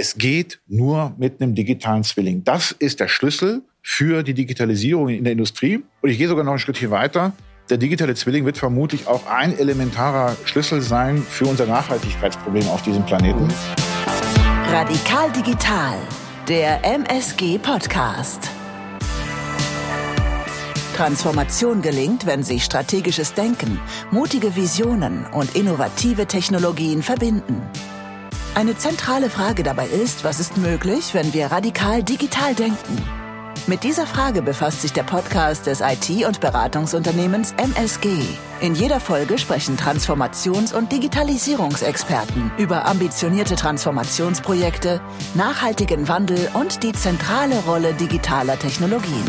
Es geht nur mit einem digitalen Zwilling. Das ist der Schlüssel für die Digitalisierung in der Industrie. Und ich gehe sogar noch einen Schritt hier weiter. Der digitale Zwilling wird vermutlich auch ein elementarer Schlüssel sein für unser Nachhaltigkeitsproblem auf diesem Planeten. Radikal Digital, der MSG Podcast. Transformation gelingt, wenn sich strategisches Denken, mutige Visionen und innovative Technologien verbinden. Eine zentrale Frage dabei ist, was ist möglich, wenn wir radikal digital denken? Mit dieser Frage befasst sich der Podcast des IT- und Beratungsunternehmens MSG. In jeder Folge sprechen Transformations- und Digitalisierungsexperten über ambitionierte Transformationsprojekte, nachhaltigen Wandel und die zentrale Rolle digitaler Technologien.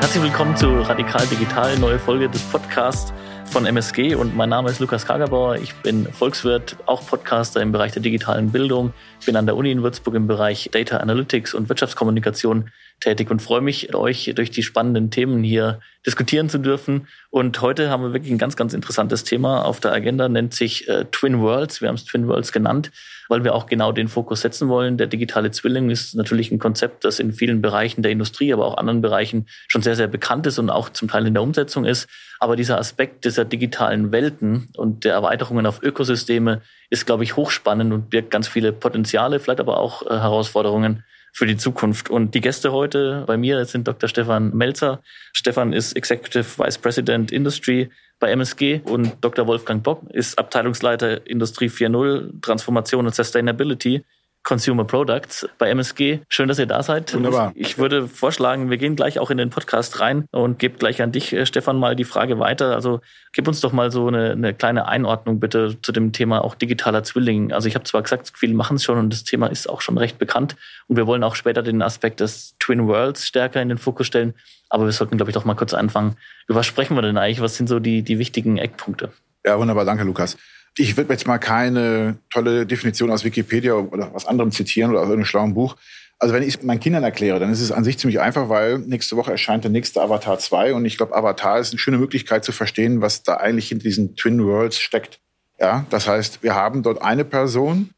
Herzlich willkommen zu Radikal Digital, neue Folge des Podcasts von MSG und mein Name ist Lukas Kagerbauer. Ich bin Volkswirt, auch Podcaster im Bereich der digitalen Bildung. Bin an der Uni in Würzburg im Bereich Data Analytics und Wirtschaftskommunikation tätig und freue mich, euch durch die spannenden Themen hier diskutieren zu dürfen. Und heute haben wir wirklich ein ganz, ganz interessantes Thema auf der Agenda, nennt sich äh, Twin Worlds. Wir haben es Twin Worlds genannt, weil wir auch genau den Fokus setzen wollen. Der digitale Zwilling ist natürlich ein Konzept, das in vielen Bereichen der Industrie, aber auch anderen Bereichen schon sehr, sehr bekannt ist und auch zum Teil in der Umsetzung ist. Aber dieser Aspekt dieser digitalen Welten und der Erweiterungen auf Ökosysteme ist, glaube ich, hochspannend und birgt ganz viele Potenziale, vielleicht aber auch äh, Herausforderungen für die Zukunft. Und die Gäste heute bei mir sind Dr. Stefan Melzer. Stefan ist Executive Vice President Industry bei MSG und Dr. Wolfgang Bock ist Abteilungsleiter Industrie 4.0 Transformation und Sustainability Consumer Products bei MSG. Schön, dass ihr da seid. Wunderbar. Ich würde vorschlagen, wir gehen gleich auch in den Podcast rein und gebe gleich an dich, äh, Stefan, mal die Frage weiter. Also gib uns doch mal so eine, eine kleine Einordnung bitte zu dem Thema auch digitaler Zwilling. Also ich habe zwar gesagt, viele machen es schon und das Thema ist auch schon recht bekannt und wir wollen auch später den Aspekt des Twin Worlds stärker in den Fokus stellen. Aber wir sollten, glaube ich, doch mal kurz anfangen. Über was sprechen wir denn eigentlich? Was sind so die, die wichtigen Eckpunkte? Ja, wunderbar. Danke, Lukas. Ich würde jetzt mal keine tolle Definition aus Wikipedia oder was anderem zitieren oder aus irgendeinem schlauen Buch. Also wenn ich es meinen Kindern erkläre, dann ist es an sich ziemlich einfach, weil nächste Woche erscheint der nächste Avatar 2 und ich glaube, Avatar ist eine schöne Möglichkeit zu verstehen, was da eigentlich hinter diesen Twin Worlds steckt. Ja, das heißt, wir haben dort eine Person,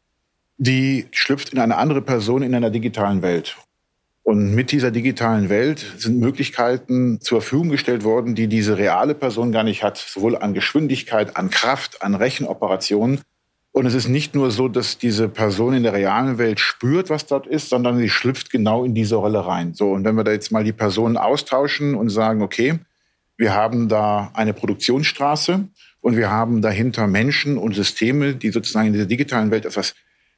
die schlüpft in eine andere Person in einer digitalen Welt. Und mit dieser digitalen Welt sind Möglichkeiten zur Verfügung gestellt worden, die diese reale Person gar nicht hat, sowohl an Geschwindigkeit, an Kraft, an Rechenoperationen. Und es ist nicht nur so, dass diese Person in der realen Welt spürt, was dort ist, sondern sie schlüpft genau in diese Rolle rein. So, und wenn wir da jetzt mal die Personen austauschen und sagen, okay, wir haben da eine Produktionsstraße und wir haben dahinter Menschen und Systeme, die sozusagen in dieser digitalen Welt etwas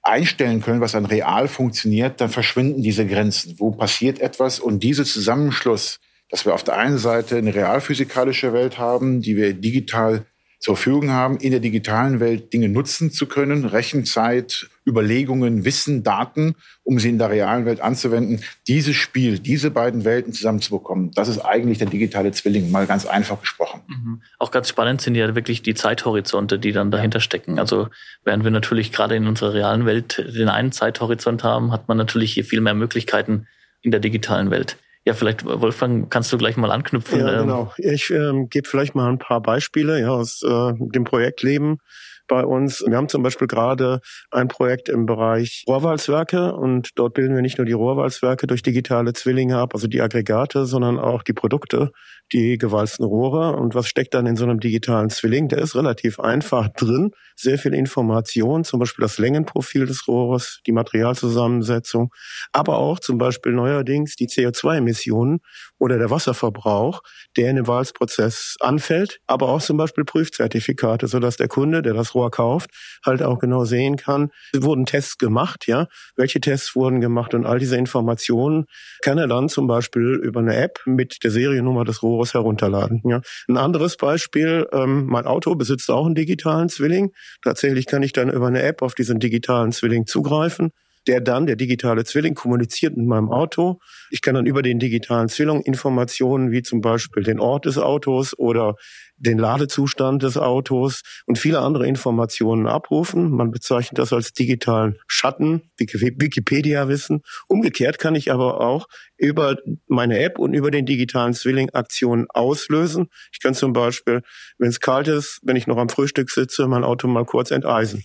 einstellen können, was dann real funktioniert, dann verschwinden diese Grenzen. Wo passiert etwas? Und dieser Zusammenschluss, dass wir auf der einen Seite eine realphysikalische Welt haben, die wir digital zur Verfügung haben, in der digitalen Welt Dinge nutzen zu können, Rechenzeit, Überlegungen, Wissen, Daten, um sie in der realen Welt anzuwenden. Dieses Spiel, diese beiden Welten zusammenzubekommen, das ist eigentlich der digitale Zwilling, mal ganz einfach gesprochen. Mhm. Auch ganz spannend sind ja wirklich die Zeithorizonte, die dann dahinter stecken. Also während wir natürlich gerade in unserer realen Welt den einen Zeithorizont haben, hat man natürlich hier viel mehr Möglichkeiten in der digitalen Welt. Ja, vielleicht, Wolfgang, kannst du gleich mal anknüpfen. Ja, ähm, genau. Ich ähm, gebe vielleicht mal ein paar Beispiele ja, aus äh, dem Projektleben bei uns. Wir haben zum Beispiel gerade ein Projekt im Bereich Rohrwalzwerke und dort bilden wir nicht nur die Rohrwalzwerke durch digitale Zwillinge ab, also die Aggregate, sondern auch die Produkte, die gewalzten Rohre. Und was steckt dann in so einem digitalen Zwilling? Der ist relativ einfach drin. Sehr viel Information, zum Beispiel das Längenprofil des Rohres, die Materialzusammensetzung, aber auch zum Beispiel neuerdings die CO2-Emissionen oder der Wasserverbrauch, der in dem Walzprozess anfällt, aber auch zum Beispiel Prüfzertifikate, sodass der Kunde, der das Rohr kauft, halt auch genau sehen kann, wurden Tests gemacht, ja, welche Tests wurden gemacht und all diese Informationen kann er dann zum Beispiel über eine App mit der Seriennummer des Rohres herunterladen. Ja. Ein anderes Beispiel, ähm, mein Auto besitzt auch einen digitalen Zwilling. Tatsächlich kann ich dann über eine App auf diesen digitalen Zwilling zugreifen der dann, der digitale Zwilling, kommuniziert mit meinem Auto. Ich kann dann über den digitalen Zwilling Informationen wie zum Beispiel den Ort des Autos oder den Ladezustand des Autos und viele andere Informationen abrufen. Man bezeichnet das als digitalen Schatten, Wikipedia-Wissen. Umgekehrt kann ich aber auch über meine App und über den digitalen Zwilling Aktionen auslösen. Ich kann zum Beispiel, wenn es kalt ist, wenn ich noch am Frühstück sitze, mein Auto mal kurz enteisen.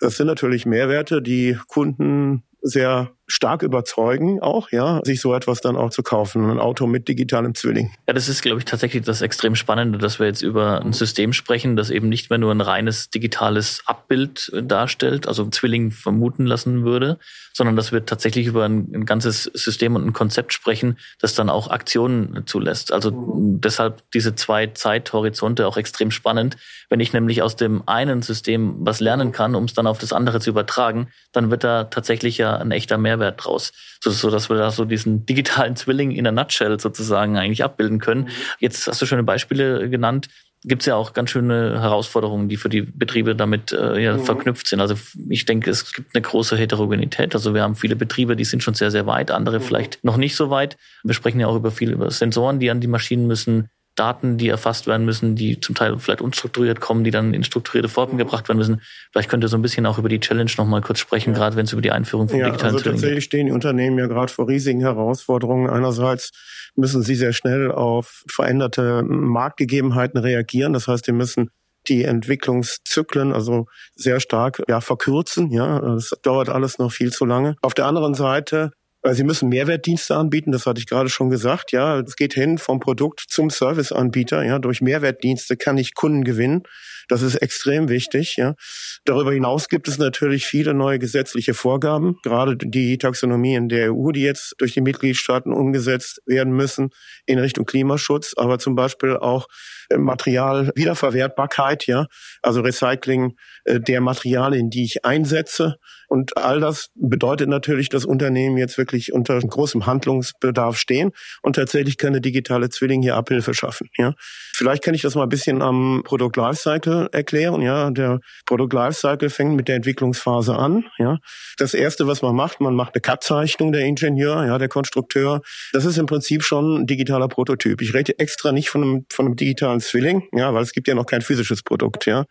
Das sind natürlich Mehrwerte, die Kunden sehr stark überzeugen, auch, ja, sich so etwas dann auch zu kaufen. Ein Auto mit digitalem Zwilling. Ja, das ist, glaube ich, tatsächlich das extrem Spannende, dass wir jetzt über ein System sprechen, das eben nicht mehr nur ein reines digitales Abbild darstellt, also Zwilling vermuten lassen würde, sondern dass wir tatsächlich über ein, ein ganzes System und ein Konzept sprechen, das dann auch Aktionen zulässt. Also mhm. deshalb diese zwei Zeithorizonte auch extrem spannend. Wenn ich nämlich aus dem einen System was lernen kann, um es dann auf das andere zu übertragen, dann wird da tatsächlich ja ein echter Mehrwert Mehrwert draus, so, so dass wir da so diesen digitalen Zwilling in der Nutshell sozusagen eigentlich abbilden können. Mhm. Jetzt hast du schöne Beispiele genannt gibt es ja auch ganz schöne Herausforderungen, die für die Betriebe damit äh, ja, mhm. verknüpft sind. Also ich denke, es gibt eine große Heterogenität. Also wir haben viele Betriebe, die sind schon sehr, sehr weit, andere mhm. vielleicht noch nicht so weit. Wir sprechen ja auch über viel über Sensoren, die an die Maschinen müssen. Daten, die erfasst werden müssen, die zum Teil vielleicht unstrukturiert kommen, die dann in strukturierte Formen gebracht werden müssen. Vielleicht könnt ihr so ein bisschen auch über die Challenge noch mal kurz sprechen, ja. gerade wenn es über die Einführung von ja, digitalen also tatsächlich stehen die Unternehmen ja gerade vor riesigen Herausforderungen. Einerseits müssen sie sehr schnell auf veränderte Marktgegebenheiten reagieren. Das heißt, sie müssen die Entwicklungszyklen also sehr stark ja verkürzen. Ja, das dauert alles noch viel zu lange. Auf der anderen Seite Sie müssen Mehrwertdienste anbieten, das hatte ich gerade schon gesagt. Ja, es geht hin vom Produkt zum Serviceanbieter. Ja, durch Mehrwertdienste kann ich Kunden gewinnen. Das ist extrem wichtig. Ja. Darüber hinaus gibt es natürlich viele neue gesetzliche Vorgaben, gerade die Taxonomie in der EU, die jetzt durch die Mitgliedstaaten umgesetzt werden müssen in Richtung Klimaschutz, aber zum Beispiel auch äh, Materialwiederverwertbarkeit, ja, also Recycling äh, der Materialien, die ich einsetze. Und all das bedeutet natürlich, dass Unternehmen jetzt wirklich unter großem Handlungsbedarf stehen und tatsächlich keine digitale Zwilling hier Abhilfe schaffen. Ja, vielleicht kann ich das mal ein bisschen am Produkt Lifecycle erklären. Ja, der Produkt Lifecycle fängt mit der Entwicklungsphase an. Ja, das erste, was man macht, man macht eine Cut-Zeichnung der Ingenieur, ja, der Konstrukteur. Das ist im Prinzip schon ein digitaler Prototyp. Ich rede extra nicht von einem, von einem digitalen Zwilling, ja, weil es gibt ja noch kein physisches Produkt, ja.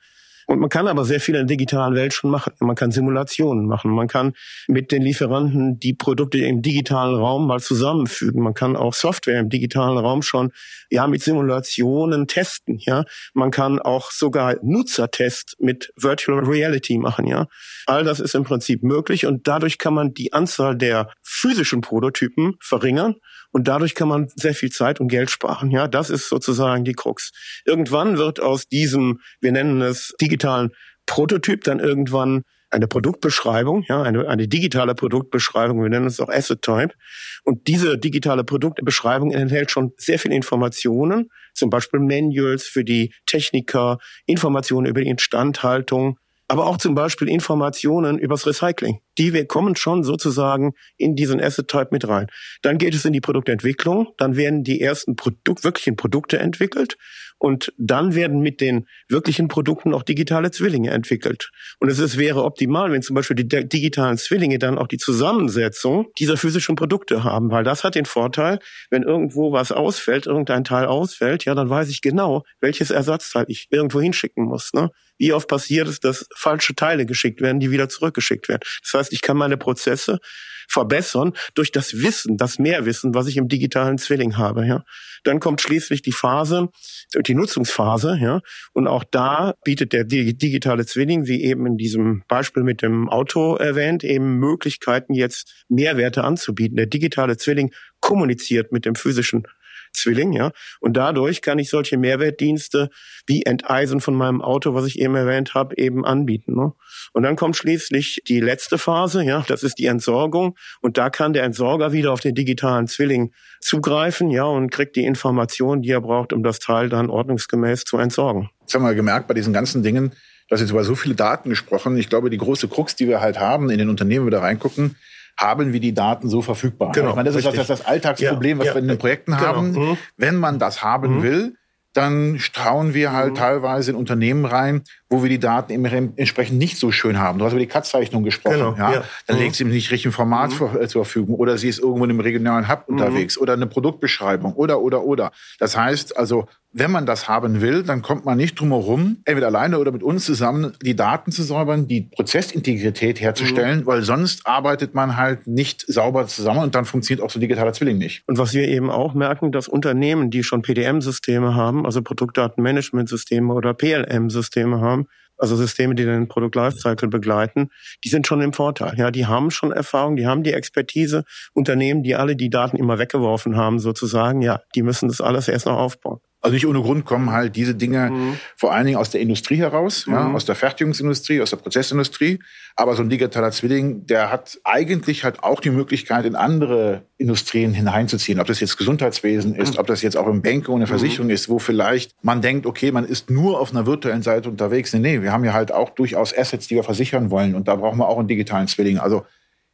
Und man kann aber sehr viel in der digitalen Welt schon machen. Man kann Simulationen machen. Man kann mit den Lieferanten die Produkte im digitalen Raum mal zusammenfügen. Man kann auch Software im digitalen Raum schon, ja, mit Simulationen testen, ja. Man kann auch sogar Nutzertests mit Virtual Reality machen, ja. All das ist im Prinzip möglich und dadurch kann man die Anzahl der physischen Prototypen verringern und dadurch kann man sehr viel Zeit und Geld sparen. Ja, das ist sozusagen die Krux. Irgendwann wird aus diesem, wir nennen es digitalen Prototyp, dann irgendwann eine Produktbeschreibung, ja, eine, eine digitale Produktbeschreibung, wir nennen es auch Asset Type. Und diese digitale Produktbeschreibung enthält schon sehr viele Informationen, zum Beispiel Manuals für die Techniker, Informationen über die Instandhaltung, aber auch zum Beispiel Informationen übers Recycling. Die wir kommen schon sozusagen in diesen Asset Type mit rein. Dann geht es in die Produktentwicklung, dann werden die ersten Produkt, wirklichen Produkte entwickelt und dann werden mit den wirklichen Produkten auch digitale Zwillinge entwickelt. Und es ist, wäre optimal, wenn zum Beispiel die digitalen Zwillinge dann auch die Zusammensetzung dieser physischen Produkte haben, weil das hat den Vorteil, wenn irgendwo was ausfällt, irgendein Teil ausfällt, ja, dann weiß ich genau, welches Ersatzteil ich irgendwo hinschicken muss. Ne? Wie oft passiert es, dass falsche Teile geschickt werden, die wieder zurückgeschickt werden. Das heißt, ich kann meine Prozesse verbessern durch das Wissen, das Mehrwissen, was ich im digitalen Zwilling habe. Ja. Dann kommt schließlich die Phase, die Nutzungsphase. Ja. Und auch da bietet der digitale Zwilling, wie eben in diesem Beispiel mit dem Auto erwähnt, eben Möglichkeiten, jetzt Mehrwerte anzubieten. Der digitale Zwilling kommuniziert mit dem physischen Zwilling, ja. Und dadurch kann ich solche Mehrwertdienste wie Enteisen von meinem Auto, was ich eben erwähnt habe, eben anbieten. Ne? Und dann kommt schließlich die letzte Phase, ja, das ist die Entsorgung. Und da kann der Entsorger wieder auf den digitalen Zwilling zugreifen, ja, und kriegt die Informationen, die er braucht, um das Teil dann ordnungsgemäß zu entsorgen. Jetzt haben wir gemerkt bei diesen ganzen Dingen, dass jetzt über so viele Daten gesprochen. Ich glaube, die große Krux, die wir halt haben, in den Unternehmen wieder reingucken, haben wir die Daten so verfügbar. Genau, ich meine, das richtig. ist das, das Alltagsproblem, ja, was ja, wir in den Projekten genau. haben. Mhm. Wenn man das haben mhm. will, dann strauen wir halt mhm. teilweise in Unternehmen rein, wo wir die Daten entsprechend nicht so schön haben. Du hast über die Cut-Zeichnung gesprochen. Genau, ja? ja? Dann mhm. legt sie im nicht richtigen Format mhm. zur, äh, zur Verfügung oder sie ist irgendwo in einem regionalen Hub mhm. unterwegs oder eine Produktbeschreibung oder, oder, oder. Das heißt also, wenn man das haben will, dann kommt man nicht drum herum, entweder alleine oder mit uns zusammen die Daten zu säubern, die Prozessintegrität herzustellen, mhm. weil sonst arbeitet man halt nicht sauber zusammen und dann funktioniert auch so digitaler Zwilling nicht. Und was wir eben auch merken, dass Unternehmen, die schon PDM-Systeme haben, also Produktdatenmanagementsysteme oder PLM-Systeme haben, also Systeme, die den Produkt Lifecycle begleiten, die sind schon im Vorteil. Ja, die haben schon Erfahrung, die haben die Expertise. Unternehmen, die alle die Daten immer weggeworfen haben, sozusagen, ja, die müssen das alles erst noch aufbauen. Also nicht ohne Grund kommen halt diese Dinge mhm. vor allen Dingen aus der Industrie heraus, mhm. ja, aus der Fertigungsindustrie, aus der Prozessindustrie. Aber so ein digitaler Zwilling, der hat eigentlich halt auch die Möglichkeit, in andere Industrien hineinzuziehen. Ob das jetzt Gesundheitswesen ist, mhm. ob das jetzt auch im Banking und der mhm. Versicherung ist, wo vielleicht man denkt, okay, man ist nur auf einer virtuellen Seite unterwegs. Nee, nee, wir haben ja halt auch durchaus Assets, die wir versichern wollen. Und da brauchen wir auch einen digitalen Zwilling. Also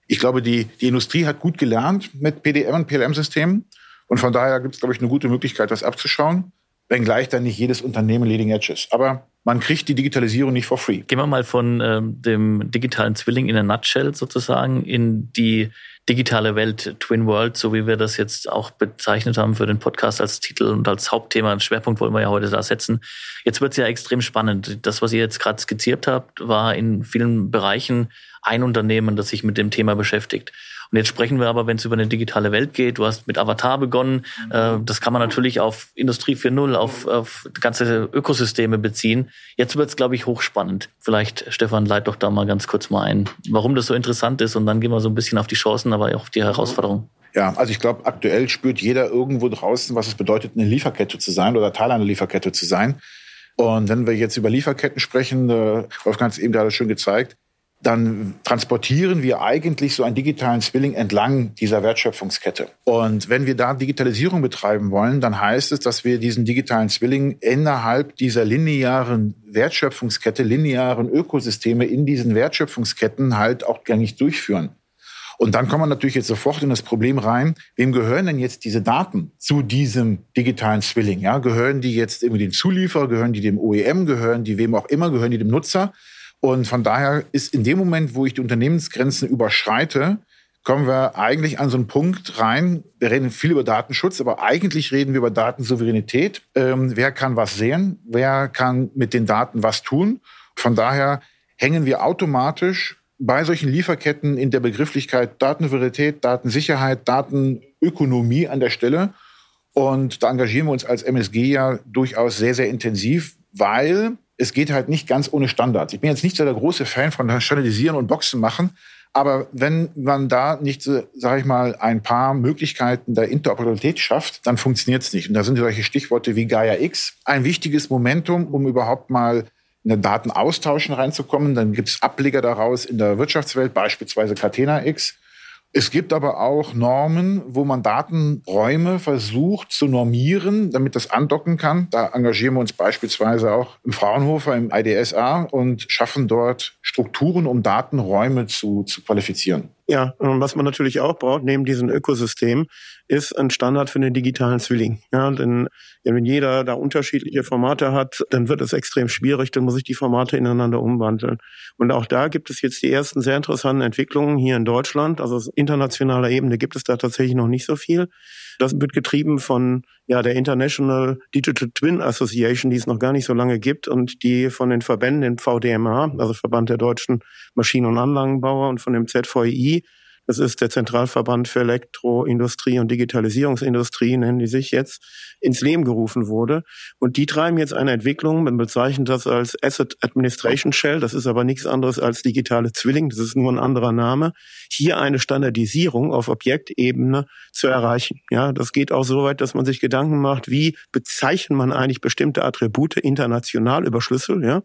ich glaube, die, die Industrie hat gut gelernt mit PDM und PLM-Systemen. Und von daher gibt es, glaube ich, eine gute Möglichkeit, das abzuschauen wenngleich dann nicht jedes Unternehmen Leading Edge ist. Aber man kriegt die Digitalisierung nicht for free. Gehen wir mal von ähm, dem digitalen Zwilling in a nutshell sozusagen in die digitale Welt, Twin World, so wie wir das jetzt auch bezeichnet haben für den Podcast als Titel und als Hauptthema, einen Schwerpunkt wollen wir ja heute da setzen. Jetzt wird es ja extrem spannend. Das, was ihr jetzt gerade skizziert habt, war in vielen Bereichen ein Unternehmen, das sich mit dem Thema beschäftigt. Und jetzt sprechen wir aber, wenn es über eine digitale Welt geht, du hast mit Avatar begonnen, mhm. äh, das kann man natürlich auf Industrie 4.0, auf, auf ganze Ökosysteme beziehen. Jetzt wird es, glaube ich, hochspannend. Vielleicht, Stefan, leit doch da mal ganz kurz mal ein, warum das so interessant ist und dann gehen wir so ein bisschen auf die Chancen, aber auch auf die Herausforderungen. Ja, also ich glaube, aktuell spürt jeder irgendwo draußen, was es bedeutet, eine Lieferkette zu sein oder Teil einer Lieferkette zu sein. Und wenn wir jetzt über Lieferketten sprechen, äh, Wolfgang hat es eben gerade schön gezeigt, dann transportieren wir eigentlich so einen digitalen Zwilling entlang dieser Wertschöpfungskette. Und wenn wir da Digitalisierung betreiben wollen, dann heißt es, dass wir diesen digitalen Zwilling innerhalb dieser linearen Wertschöpfungskette, linearen Ökosysteme in diesen Wertschöpfungsketten halt auch gängig durchführen. Und dann kommt man natürlich jetzt sofort in das Problem rein, wem gehören denn jetzt diese Daten zu diesem digitalen Zwilling? Ja, gehören die jetzt irgendwie dem Zulieferer, gehören die dem OEM, gehören die wem auch immer, gehören die dem Nutzer? Und von daher ist in dem Moment, wo ich die Unternehmensgrenzen überschreite, kommen wir eigentlich an so einen Punkt rein. Wir reden viel über Datenschutz, aber eigentlich reden wir über Datensouveränität. Ähm, wer kann was sehen? Wer kann mit den Daten was tun? Von daher hängen wir automatisch bei solchen Lieferketten in der Begrifflichkeit Datensouveränität, Datensicherheit, Datenökonomie an der Stelle. Und da engagieren wir uns als MSG ja durchaus sehr, sehr intensiv, weil es geht halt nicht ganz ohne Standards. Ich bin jetzt nicht so der große Fan von Standardisieren und Boxen machen, aber wenn man da nicht, sage ich mal, ein paar Möglichkeiten der Interoperabilität schafft, dann funktioniert es nicht. Und da sind solche Stichworte wie Gaia X ein wichtiges Momentum, um überhaupt mal in den Datenaustauschen reinzukommen. Dann gibt es Ableger daraus in der Wirtschaftswelt, beispielsweise Catena X. Es gibt aber auch Normen, wo man Datenräume versucht zu normieren, damit das andocken kann. Da engagieren wir uns beispielsweise auch im Fraunhofer im IDSA und schaffen dort Strukturen, um Datenräume zu, zu qualifizieren. Ja, und was man natürlich auch braucht, neben diesem Ökosystem, ist ein Standard für den digitalen Zwilling. Ja, denn wenn jeder da unterschiedliche Formate hat, dann wird es extrem schwierig, dann muss ich die Formate ineinander umwandeln. Und auch da gibt es jetzt die ersten sehr interessanten Entwicklungen hier in Deutschland. Also auf internationaler Ebene gibt es da tatsächlich noch nicht so viel. Das wird getrieben von ja, der International Digital Twin Association, die es noch gar nicht so lange gibt und die von den Verbänden, den VDMA, also Verband der deutschen Maschinen- und Anlagenbauer und von dem ZVI, das ist der Zentralverband für Elektroindustrie und Digitalisierungsindustrie, nennen die sich jetzt, ins Leben gerufen wurde. Und die treiben jetzt eine Entwicklung, man bezeichnet das als Asset Administration Shell, das ist aber nichts anderes als digitale Zwilling, das ist nur ein anderer Name, hier eine Standardisierung auf Objektebene zu erreichen. Ja, das geht auch so weit, dass man sich Gedanken macht, wie bezeichnet man eigentlich bestimmte Attribute international über Schlüssel, ja?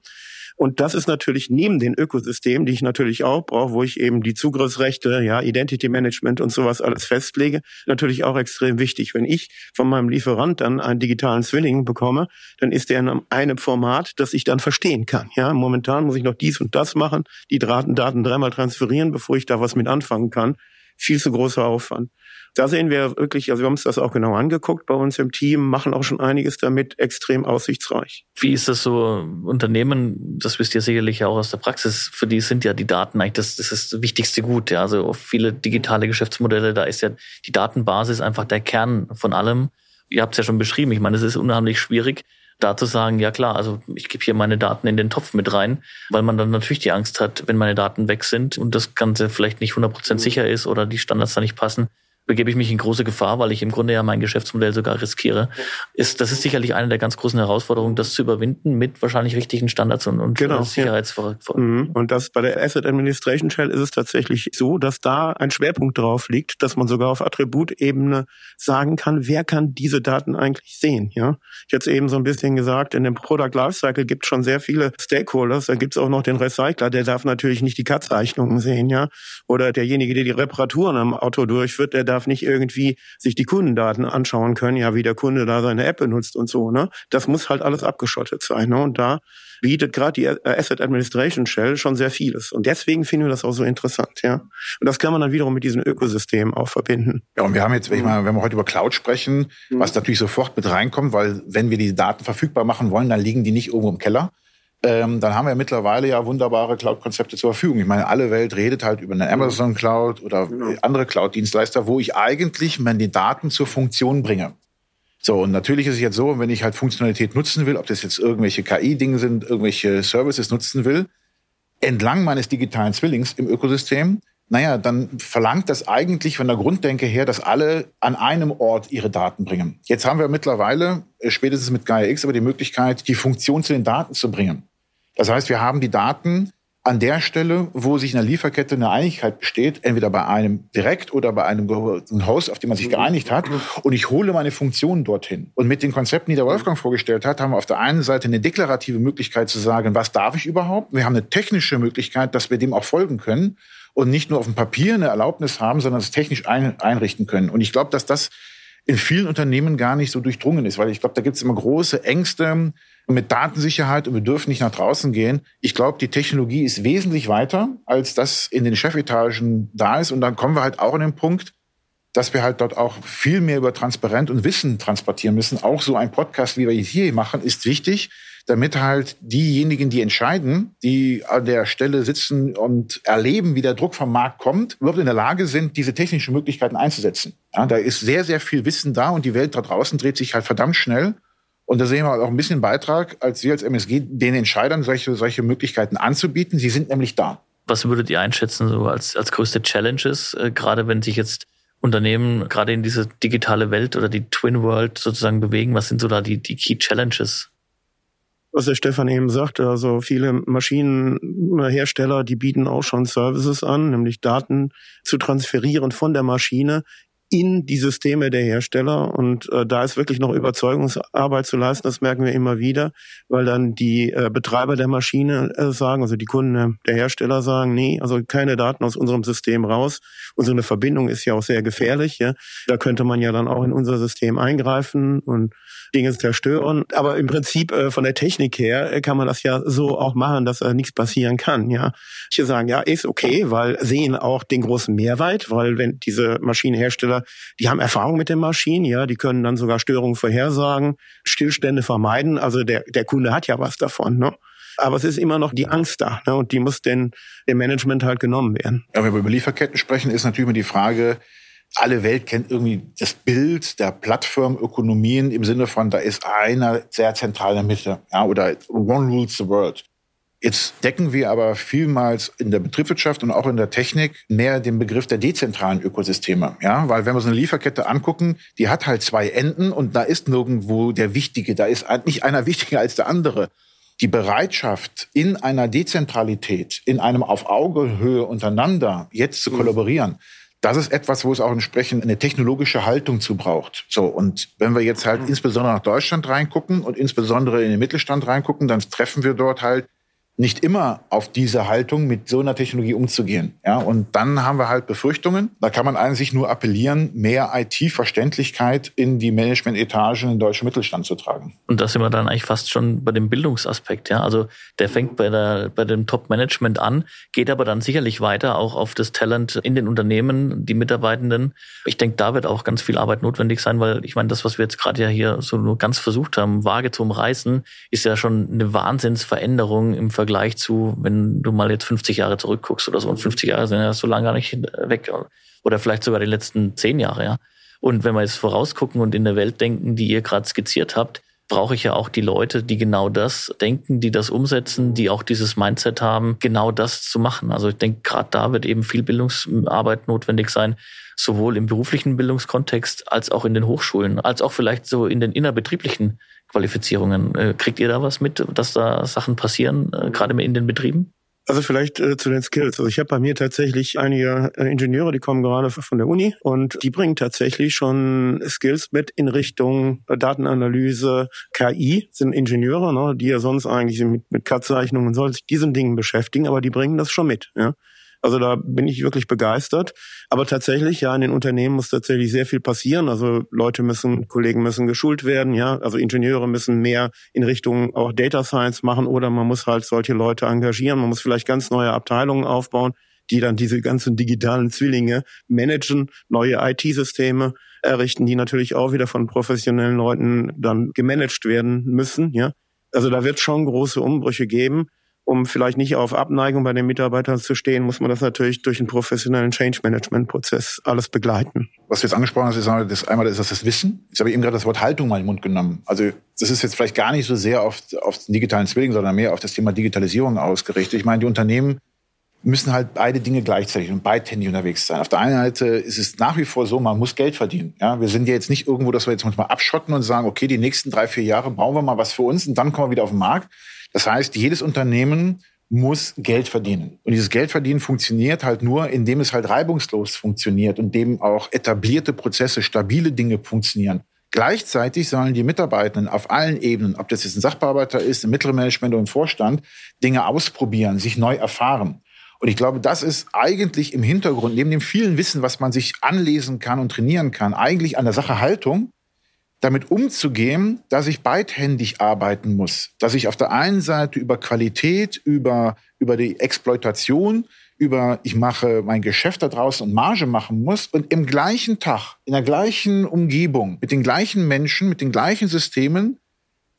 Und das ist natürlich neben den Ökosystemen, die ich natürlich auch brauche, wo ich eben die Zugriffsrechte, ja, Identity Management und sowas alles festlege, natürlich auch extrem wichtig. Wenn ich von meinem Lieferant dann einen digitalen Zwilling bekomme, dann ist der in einem Format, das ich dann verstehen kann. Ja, momentan muss ich noch dies und das machen, die Daten, dreimal transferieren, bevor ich da was mit anfangen kann. Viel zu großer Aufwand. Da sehen wir wirklich, also wir haben uns das auch genau angeguckt bei uns im Team, machen auch schon einiges damit, extrem aussichtsreich. Wie ist das so, Unternehmen, das wisst ihr sicherlich auch aus der Praxis, für die sind ja die Daten eigentlich das, das ist das wichtigste Gut. Ja. Also viele digitale Geschäftsmodelle, da ist ja die Datenbasis einfach der Kern von allem. ihr habt es ja schon beschrieben, ich meine, es ist unheimlich schwierig, da zu sagen, ja klar, also ich gebe hier meine Daten in den Topf mit rein, weil man dann natürlich die Angst hat, wenn meine Daten weg sind und das Ganze vielleicht nicht 100% sicher ist oder die Standards da nicht passen, begebe ich mich in große Gefahr, weil ich im Grunde ja mein Geschäftsmodell sogar riskiere. Ist, das ist sicherlich eine der ganz großen Herausforderungen, das zu überwinden mit wahrscheinlich richtigen Standards und, und genau, Sicherheitsvorkehrungen. Ja. Mhm. Und das bei der Asset Administration Shell ist es tatsächlich so, dass da ein Schwerpunkt drauf liegt, dass man sogar auf Attributebene sagen kann, wer kann diese Daten eigentlich sehen. Ja, ich hatte eben so ein bisschen gesagt, in dem Product Lifecycle gibt es schon sehr viele Stakeholders. Da gibt es auch noch den Recycler, der darf natürlich nicht die Cut-Zeichnungen sehen, ja, oder derjenige, der die Reparaturen am Auto durchführt, der darf nicht irgendwie sich die Kundendaten anschauen können, ja, wie der Kunde da seine App benutzt und so. Ne? Das muss halt alles abgeschottet sein. Ne? Und da bietet gerade die Asset Administration Shell schon sehr vieles. Und deswegen finden wir das auch so interessant, ja. Und das kann man dann wiederum mit diesem Ökosystem auch verbinden. Ja, und wir haben jetzt, wenn, ich mal, wenn wir heute über Cloud sprechen, mhm. was natürlich sofort mit reinkommt, weil wenn wir die Daten verfügbar machen wollen, dann liegen die nicht irgendwo im Keller, ähm, dann haben wir mittlerweile ja wunderbare Cloud-Konzepte zur Verfügung. Ich meine, alle Welt redet halt über eine Amazon Cloud oder genau. andere Cloud-Dienstleister, wo ich eigentlich meine Daten zur Funktion bringe. So, und natürlich ist es jetzt so, wenn ich halt Funktionalität nutzen will, ob das jetzt irgendwelche KI-Dinge sind, irgendwelche Services nutzen will, entlang meines digitalen Zwillings im Ökosystem, naja, dann verlangt das eigentlich von der Grunddenke her, dass alle an einem Ort ihre Daten bringen. Jetzt haben wir mittlerweile, äh, spätestens mit Gaia X, aber die Möglichkeit, die Funktion zu den Daten zu bringen. Das heißt, wir haben die Daten an der Stelle, wo sich in der Lieferkette eine Einigkeit besteht, entweder bei einem direkt oder bei einem Host, auf dem man sich geeinigt hat, und ich hole meine Funktionen dorthin. Und mit den Konzepten, die der Wolfgang vorgestellt hat, haben wir auf der einen Seite eine deklarative Möglichkeit zu sagen, was darf ich überhaupt? Wir haben eine technische Möglichkeit, dass wir dem auch folgen können und nicht nur auf dem Papier eine Erlaubnis haben, sondern es technisch ein, einrichten können. Und ich glaube, dass das in vielen Unternehmen gar nicht so durchdrungen ist, weil ich glaube, da gibt es immer große Ängste, mit Datensicherheit und wir dürfen nicht nach draußen gehen. Ich glaube, die Technologie ist wesentlich weiter, als das in den Chefetagen da ist. Und dann kommen wir halt auch an den Punkt, dass wir halt dort auch viel mehr über Transparenz und Wissen transportieren müssen. Auch so ein Podcast, wie wir hier machen, ist wichtig, damit halt diejenigen, die entscheiden, die an der Stelle sitzen und erleben, wie der Druck vom Markt kommt, überhaupt in der Lage sind, diese technischen Möglichkeiten einzusetzen. Ja, da ist sehr, sehr viel Wissen da und die Welt da draußen dreht sich halt verdammt schnell. Und da sehen wir auch ein bisschen Beitrag, als wir als MSG den Entscheidern solche, solche Möglichkeiten anzubieten. Sie sind nämlich da. Was würdet ihr einschätzen, so als, als größte Challenges, äh, gerade wenn sich jetzt Unternehmen gerade in diese digitale Welt oder die Twin World sozusagen bewegen? Was sind so da die, die Key Challenges? Was der Stefan eben sagte, also viele Maschinenhersteller, die bieten auch schon Services an, nämlich Daten zu transferieren von der Maschine in die Systeme der Hersteller. Und äh, da ist wirklich noch Überzeugungsarbeit zu leisten. Das merken wir immer wieder, weil dann die äh, Betreiber der Maschine äh, sagen, also die Kunden der Hersteller sagen, nee, also keine Daten aus unserem System raus. Und so eine Verbindung ist ja auch sehr gefährlich. Ja? Da könnte man ja dann auch in unser System eingreifen und Dinge zerstören. Aber im Prinzip äh, von der Technik her äh, kann man das ja so auch machen, dass äh, nichts passieren kann. Ja, ich sagen, ja, ist okay, weil sehen auch den großen Mehrwert, weil wenn diese Maschinenhersteller, die haben Erfahrung mit den Maschinen, ja, die können dann sogar Störungen vorhersagen, Stillstände vermeiden. Also der der Kunde hat ja was davon. Ne? Aber es ist immer noch die Angst da ne? und die muss den, dem Management halt genommen werden. Ja, wenn wir über Lieferketten sprechen, ist natürlich immer die Frage, alle Welt kennt irgendwie das Bild der Plattformökonomien im Sinne von, da ist einer sehr zentral in der Mitte, ja, oder one rules the world. Jetzt decken wir aber vielmals in der Betriebswirtschaft und auch in der Technik mehr den Begriff der dezentralen Ökosysteme. Ja, weil wenn wir so eine Lieferkette angucken, die hat halt zwei Enden und da ist nirgendwo der Wichtige. Da ist nicht einer wichtiger als der andere. Die Bereitschaft in einer Dezentralität, in einem auf Augehöhe untereinander jetzt zu kollaborieren, das ist etwas, wo es auch entsprechend eine technologische Haltung zu braucht. So, und wenn wir jetzt halt mhm. insbesondere nach Deutschland reingucken und insbesondere in den Mittelstand reingucken, dann treffen wir dort halt nicht immer auf diese Haltung, mit so einer Technologie umzugehen. Ja, und dann haben wir halt Befürchtungen. Da kann man eigentlich nur appellieren, mehr IT-Verständlichkeit in die Management-Etagen in deutschen Mittelstand zu tragen. Und da sind wir dann eigentlich fast schon bei dem Bildungsaspekt. Ja, also der fängt bei der bei dem Top-Management an, geht aber dann sicherlich weiter auch auf das Talent in den Unternehmen, die Mitarbeitenden. Ich denke, da wird auch ganz viel Arbeit notwendig sein, weil ich meine, das, was wir jetzt gerade ja hier so nur ganz versucht haben, vage zu umreißen, ist ja schon eine Wahnsinnsveränderung im Vergleich Vergleich zu, wenn du mal jetzt 50 Jahre zurückguckst oder so. Und 50 Jahre sind ja so lange gar nicht weg. Oder vielleicht sogar die letzten zehn Jahre, ja. Und wenn wir jetzt vorausgucken und in der Welt denken, die ihr gerade skizziert habt, brauche ich ja auch die Leute, die genau das denken, die das umsetzen, die auch dieses Mindset haben, genau das zu machen. Also ich denke, gerade da wird eben viel Bildungsarbeit notwendig sein, sowohl im beruflichen Bildungskontext als auch in den Hochschulen, als auch vielleicht so in den innerbetrieblichen Qualifizierungen. Äh, kriegt ihr da was mit, dass da Sachen passieren, äh, gerade in den Betrieben? Also vielleicht äh, zu den Skills. Also ich habe bei mir tatsächlich einige äh, Ingenieure, die kommen gerade von der Uni und die bringen tatsächlich schon Skills mit in Richtung äh, Datenanalyse, KI, sind Ingenieure, ne, die ja sonst eigentlich mit, mit CAD-Zeichnungen und so sich diesen Dingen beschäftigen, aber die bringen das schon mit. Ja. Also da bin ich wirklich begeistert. Aber tatsächlich, ja, in den Unternehmen muss tatsächlich sehr viel passieren. Also Leute müssen, Kollegen müssen geschult werden, ja. Also Ingenieure müssen mehr in Richtung auch Data Science machen oder man muss halt solche Leute engagieren. Man muss vielleicht ganz neue Abteilungen aufbauen, die dann diese ganzen digitalen Zwillinge managen, neue IT-Systeme errichten, die natürlich auch wieder von professionellen Leuten dann gemanagt werden müssen, ja. Also da wird schon große Umbrüche geben um vielleicht nicht auf Abneigung bei den Mitarbeitern zu stehen, muss man das natürlich durch einen professionellen Change Management Prozess alles begleiten. Was du jetzt angesprochen hast, ist das einmal ist das, das Wissen. Jetzt habe ich eben gerade das Wort Haltung mal in den Mund genommen. Also das ist jetzt vielleicht gar nicht so sehr auf, auf den digitalen Zwilling, sondern mehr auf das Thema Digitalisierung ausgerichtet. Ich meine, die Unternehmen müssen halt beide Dinge gleichzeitig und beidhändig unterwegs sein. Auf der einen Seite ist es nach wie vor so, man muss Geld verdienen. Ja, wir sind ja jetzt nicht irgendwo, dass wir jetzt uns mal abschotten und sagen, okay, die nächsten drei, vier Jahre bauen wir mal was für uns und dann kommen wir wieder auf den Markt. Das heißt, jedes Unternehmen muss Geld verdienen. Und dieses Geldverdienen funktioniert halt nur, indem es halt reibungslos funktioniert und dem auch etablierte Prozesse, stabile Dinge funktionieren. Gleichzeitig sollen die Mitarbeitenden auf allen Ebenen, ob das jetzt ein Sachbearbeiter ist, im mittleren Management oder im Vorstand, Dinge ausprobieren, sich neu erfahren. Und ich glaube, das ist eigentlich im Hintergrund, neben dem vielen Wissen, was man sich anlesen kann und trainieren kann, eigentlich an der Sache Haltung damit umzugehen, dass ich beidhändig arbeiten muss, dass ich auf der einen Seite über Qualität, über, über die Exploitation, über ich mache mein Geschäft da draußen und Marge machen muss und im gleichen Tag, in der gleichen Umgebung, mit den gleichen Menschen, mit den gleichen Systemen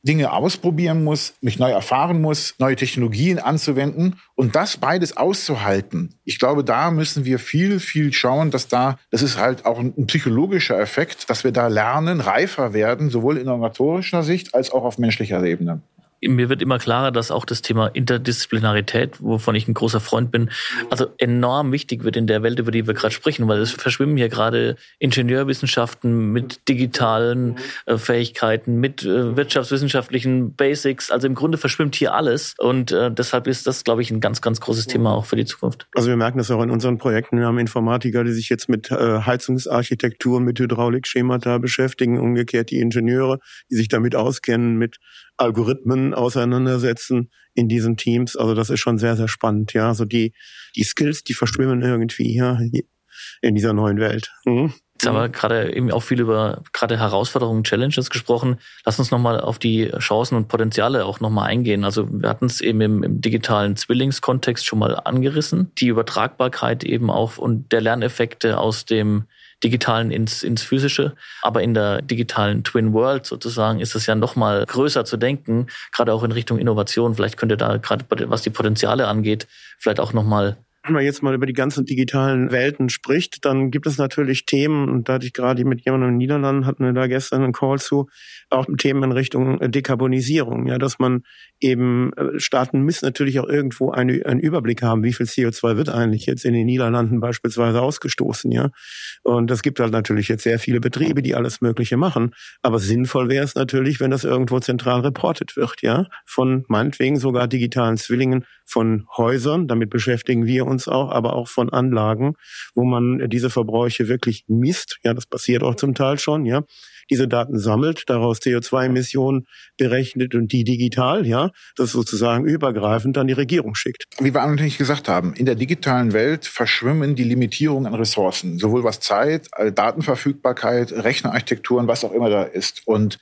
Dinge ausprobieren muss, mich neu erfahren muss, neue Technologien anzuwenden und das beides auszuhalten. Ich glaube, da müssen wir viel, viel schauen, dass da, das ist halt auch ein psychologischer Effekt, dass wir da lernen, reifer werden, sowohl in organisatorischer Sicht als auch auf menschlicher Ebene mir wird immer klarer, dass auch das Thema Interdisziplinarität, wovon ich ein großer Freund bin, also enorm wichtig wird in der Welt, über die wir gerade sprechen, weil es verschwimmen hier gerade Ingenieurwissenschaften mit digitalen äh, Fähigkeiten, mit äh, wirtschaftswissenschaftlichen Basics. Also im Grunde verschwimmt hier alles und äh, deshalb ist das, glaube ich, ein ganz, ganz großes Thema auch für die Zukunft. Also wir merken das auch in unseren Projekten. Wir haben Informatiker, die sich jetzt mit äh, Heizungsarchitektur, mit Hydraulikschemata beschäftigen, umgekehrt die Ingenieure, die sich damit auskennen, mit Algorithmen auseinandersetzen in diesen Teams. Also das ist schon sehr, sehr spannend. Ja, also die, die Skills, die verschwimmen irgendwie hier in dieser neuen Welt. Mhm. Jetzt haben wir gerade eben auch viel über gerade Herausforderungen, Challenges gesprochen. Lass uns nochmal auf die Chancen und Potenziale auch nochmal eingehen. Also wir hatten es eben im, im digitalen Zwillingskontext schon mal angerissen. Die Übertragbarkeit eben auch und der Lerneffekte aus dem digitalen ins, ins physische. Aber in der digitalen Twin World sozusagen ist es ja noch mal größer zu denken, gerade auch in Richtung Innovation. Vielleicht könnt ihr da gerade, was die Potenziale angeht, vielleicht auch noch mal wenn man jetzt mal über die ganzen digitalen Welten spricht, dann gibt es natürlich Themen, und da hatte ich gerade mit jemandem in den Niederlanden, hatten wir da gestern einen Call zu, auch Themen in Richtung Dekarbonisierung, ja, dass man eben, äh, Staaten müssen natürlich auch irgendwo einen, einen Überblick haben, wie viel CO2 wird eigentlich jetzt in den Niederlanden beispielsweise ausgestoßen, ja. Und das gibt halt natürlich jetzt sehr viele Betriebe, die alles Mögliche machen. Aber sinnvoll wäre es natürlich, wenn das irgendwo zentral reportet wird, ja, von meinetwegen sogar digitalen Zwillingen von Häusern, damit beschäftigen wir uns auch, aber auch von Anlagen, wo man diese Verbräuche wirklich misst. Ja, das passiert auch zum Teil schon, ja diese Daten sammelt, daraus CO2-Emissionen berechnet und die digital, ja, das sozusagen übergreifend an die Regierung schickt. Wie wir eigentlich gesagt haben, in der digitalen Welt verschwimmen die Limitierungen an Ressourcen, sowohl was Zeit, Datenverfügbarkeit, Rechnerarchitekturen, was auch immer da ist. Und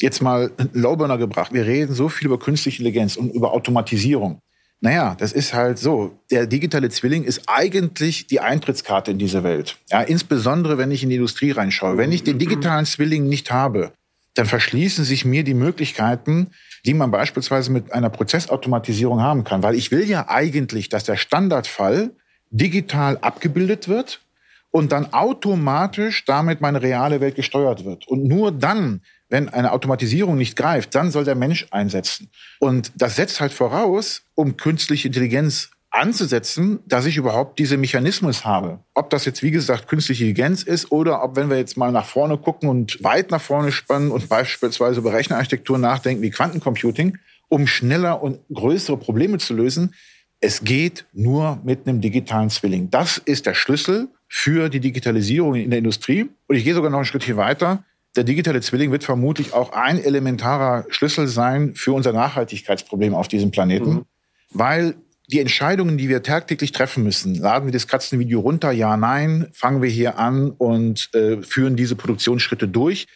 jetzt mal Lowburner gebracht. Wir reden so viel über künstliche Intelligenz und über Automatisierung. Naja, das ist halt so. Der digitale Zwilling ist eigentlich die Eintrittskarte in diese Welt. Ja, insbesondere wenn ich in die Industrie reinschaue. Wenn ich den digitalen Zwilling nicht habe, dann verschließen sich mir die Möglichkeiten, die man beispielsweise mit einer Prozessautomatisierung haben kann. Weil ich will ja eigentlich, dass der Standardfall digital abgebildet wird und dann automatisch damit meine reale Welt gesteuert wird. Und nur dann, wenn eine Automatisierung nicht greift, dann soll der Mensch einsetzen. Und das setzt halt voraus, um künstliche Intelligenz anzusetzen, dass ich überhaupt diese Mechanismus habe. Ob das jetzt, wie gesagt, künstliche Intelligenz ist oder ob, wenn wir jetzt mal nach vorne gucken und weit nach vorne spannen und beispielsweise über Rechenarchitektur nachdenken wie Quantencomputing, um schneller und größere Probleme zu lösen, es geht nur mit einem digitalen Zwilling. Das ist der Schlüssel für die Digitalisierung in der Industrie. Und ich gehe sogar noch einen Schritt hier weiter. Der digitale Zwilling wird vermutlich auch ein elementarer Schlüssel sein für unser Nachhaltigkeitsproblem auf diesem Planeten, mhm. weil die Entscheidungen, die wir tagtäglich treffen müssen, laden wir das Katzenvideo runter, ja, nein, fangen wir hier an und äh, führen diese Produktionsschritte durch.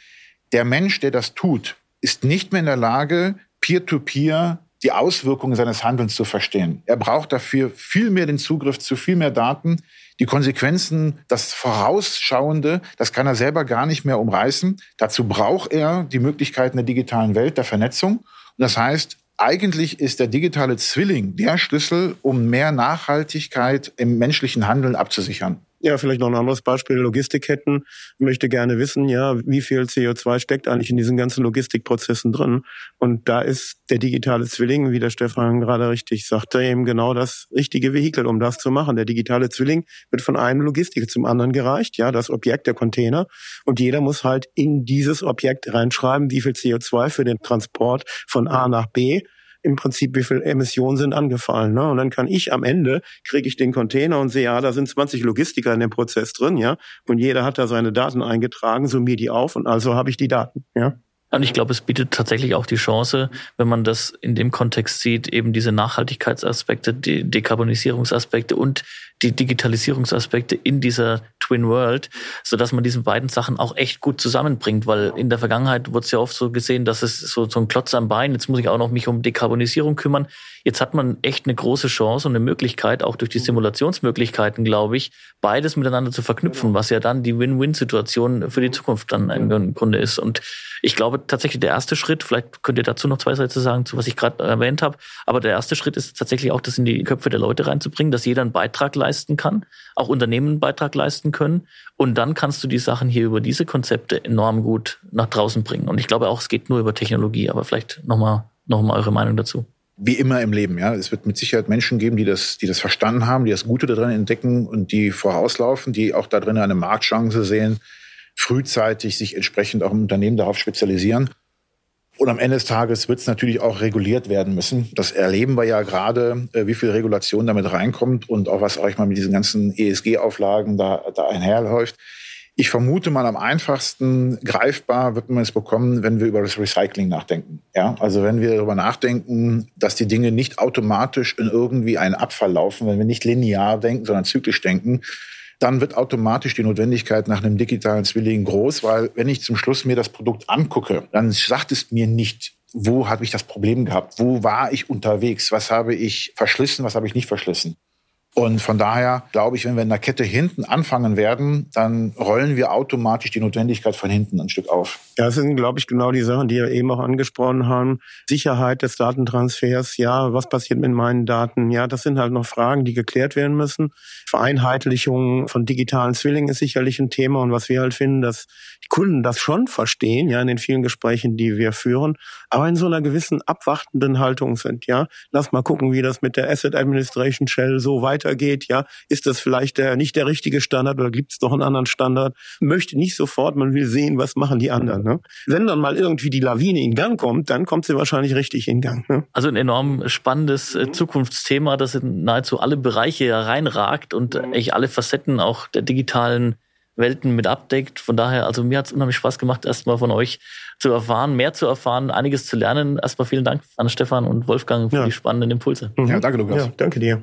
Der Mensch, der das tut, ist nicht mehr in der Lage, peer-to-peer -peer die Auswirkungen seines Handelns zu verstehen. Er braucht dafür viel mehr den Zugriff zu viel mehr Daten. Die Konsequenzen, das Vorausschauende, das kann er selber gar nicht mehr umreißen. Dazu braucht er die Möglichkeiten der digitalen Welt, der Vernetzung. Und das heißt, eigentlich ist der digitale Zwilling der Schlüssel, um mehr Nachhaltigkeit im menschlichen Handeln abzusichern. Ja, vielleicht noch ein anderes Beispiel, Logistikketten. Ich möchte gerne wissen, ja, wie viel CO2 steckt eigentlich in diesen ganzen Logistikprozessen drin? Und da ist der digitale Zwilling, wie der Stefan gerade richtig sagte, eben genau das richtige Vehikel, um das zu machen. Der digitale Zwilling wird von einem Logistiker zum anderen gereicht, ja, das Objekt, der Container. Und jeder muss halt in dieses Objekt reinschreiben, wie viel CO2 für den Transport von A nach B im Prinzip, wie viel Emissionen sind angefallen. Ne? Und dann kann ich am Ende, kriege ich den Container und sehe, ja, da sind 20 Logistiker in dem Prozess drin, ja. Und jeder hat da seine Daten eingetragen, summiere die auf und also habe ich die Daten, ja. Und ich glaube, es bietet tatsächlich auch die Chance, wenn man das in dem Kontext sieht, eben diese Nachhaltigkeitsaspekte, die Dekarbonisierungsaspekte und die Digitalisierungsaspekte in dieser Twin World, so dass man diesen beiden Sachen auch echt gut zusammenbringt, weil in der Vergangenheit wurde es ja oft so gesehen, dass es so, so ein Klotz am Bein, jetzt muss ich auch noch mich um Dekarbonisierung kümmern. Jetzt hat man echt eine große Chance und eine Möglichkeit, auch durch die Simulationsmöglichkeiten, glaube ich, beides miteinander zu verknüpfen, was ja dann die Win-Win-Situation für die Zukunft dann im Grunde ist. Und ich glaube tatsächlich der erste Schritt, vielleicht könnt ihr dazu noch zwei Sätze sagen, zu was ich gerade erwähnt habe, aber der erste Schritt ist tatsächlich auch, das in die Köpfe der Leute reinzubringen, dass jeder einen Beitrag leisten kann, auch Unternehmen einen Beitrag leisten können. Und dann kannst du die Sachen hier über diese Konzepte enorm gut nach draußen bringen. Und ich glaube auch, es geht nur über Technologie, aber vielleicht nochmal noch mal eure Meinung dazu wie immer im Leben, ja. Es wird mit Sicherheit Menschen geben, die das, die das verstanden haben, die das Gute darin entdecken und die vorauslaufen, die auch da drin eine Marktchance sehen, frühzeitig sich entsprechend auch im Unternehmen darauf spezialisieren. Und am Ende des Tages wird es natürlich auch reguliert werden müssen. Das erleben wir ja gerade, äh, wie viel Regulation damit reinkommt und auch was euch mal mit diesen ganzen ESG-Auflagen da, da einherläuft. Ich vermute mal am einfachsten greifbar wird man es bekommen, wenn wir über das Recycling nachdenken. Ja, also wenn wir darüber nachdenken, dass die Dinge nicht automatisch in irgendwie einen Abfall laufen, wenn wir nicht linear denken, sondern zyklisch denken, dann wird automatisch die Notwendigkeit nach einem digitalen Zwilling groß, weil wenn ich zum Schluss mir das Produkt angucke, dann sagt es mir nicht, wo habe ich das Problem gehabt, wo war ich unterwegs, was habe ich verschlissen, was habe ich nicht verschlissen. Und von daher glaube ich, wenn wir in der Kette hinten anfangen werden, dann rollen wir automatisch die Notwendigkeit von hinten ein Stück auf. Ja, das sind, glaube ich, genau die Sachen, die wir eben auch angesprochen haben. Sicherheit des Datentransfers, ja, was passiert mit meinen Daten? Ja, das sind halt noch Fragen, die geklärt werden müssen. Vereinheitlichung von digitalen Zwillingen ist sicherlich ein Thema und was wir halt finden, dass die Kunden das schon verstehen, ja, in den vielen Gesprächen, die wir führen, aber in so einer gewissen abwartenden Haltung sind, ja. Lass mal gucken, wie das mit der Asset Administration Shell so weitergeht, ja. Ist das vielleicht der, nicht der richtige Standard oder gibt es doch einen anderen Standard? Möchte nicht sofort, man will sehen, was machen die anderen, ne? Wenn dann mal irgendwie die Lawine in Gang kommt, dann kommt sie wahrscheinlich richtig in Gang, ne? Also ein enorm spannendes äh, Zukunftsthema, das in nahezu alle Bereiche reinragt und echt alle Facetten auch der digitalen Welten mit abdeckt. Von daher, also mir hat es unheimlich Spaß gemacht, erstmal von euch zu erfahren, mehr zu erfahren, einiges zu lernen. Erstmal vielen Dank an Stefan und Wolfgang für ja. die spannenden Impulse. Mhm. Ja, danke, Lukas. Ja, danke dir.